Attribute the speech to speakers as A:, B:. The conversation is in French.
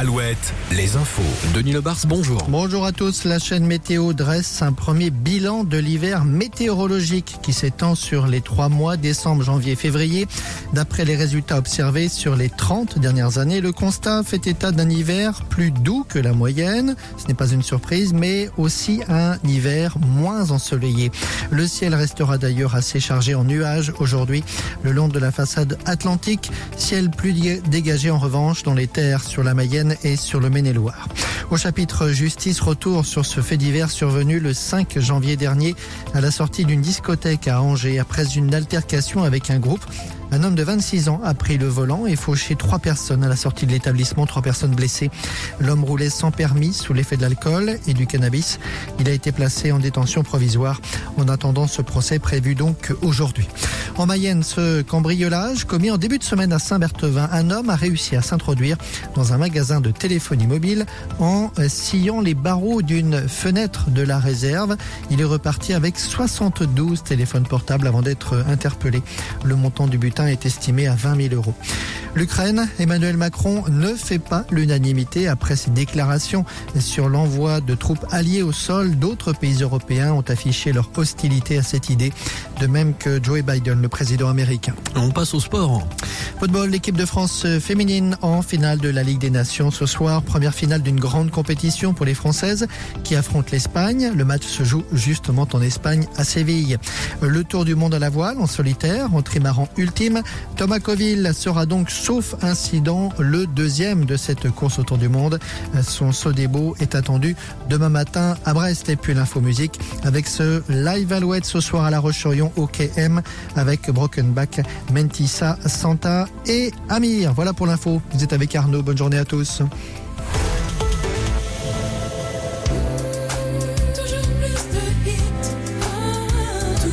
A: Alouette, les infos.
B: Denis Lebars, bonjour.
C: Bonjour à tous. La chaîne météo dresse un premier bilan de l'hiver météorologique qui s'étend sur les trois mois, décembre, janvier, février. D'après les résultats observés sur les 30 dernières années, le constat fait état d'un hiver plus doux que la moyenne. Ce n'est pas une surprise, mais aussi un hiver moins ensoleillé. Le ciel restera d'ailleurs assez chargé en nuages aujourd'hui le long de la façade atlantique. Ciel plus dégagé en revanche dans les terres sur la Mayenne et sur le Maine-et-Loire. Au chapitre justice, retour sur ce fait divers survenu le 5 janvier dernier à la sortie d'une discothèque à Angers après une altercation avec un groupe. Un homme de 26 ans a pris le volant et fauché trois personnes à la sortie de l'établissement, trois personnes blessées. L'homme roulait sans permis sous l'effet de l'alcool et du cannabis. Il a été placé en détention provisoire en attendant ce procès prévu donc aujourd'hui. En Mayenne, ce cambriolage commis en début de semaine à Saint-Berthevin, un homme a réussi à s'introduire dans un magasin de téléphonie mobile en sciant les barreaux d'une fenêtre de la réserve. Il est reparti avec 72 téléphones portables avant d'être interpellé. Le montant du butin est estimé à 20 000 euros. L'Ukraine, Emmanuel Macron ne fait pas l'unanimité après ses déclarations sur l'envoi de troupes alliées au sol. D'autres pays européens ont affiché leur hostilité à cette idée, de même que Joe Biden, le président américain.
B: On passe au sport.
C: Football, l'équipe de France féminine en finale de la Ligue des Nations ce soir. Première finale d'une grande compétition pour les Françaises qui affrontent l'Espagne. Le match se joue justement en Espagne à Séville. Le tour du monde à la voile en solitaire en trimaran ultime. Thomas Coville sera donc sauf incident le deuxième de cette course autour du monde. Son saut beaux est attendu demain matin à Brest. Et puis l'info musique avec ce live Alouette ce soir à La Roche-sur-Yon au KM avec Brokenback, Mentissa, Santa et Amir. Voilà pour l'info. Vous êtes avec Arnaud. Bonne journée à tous.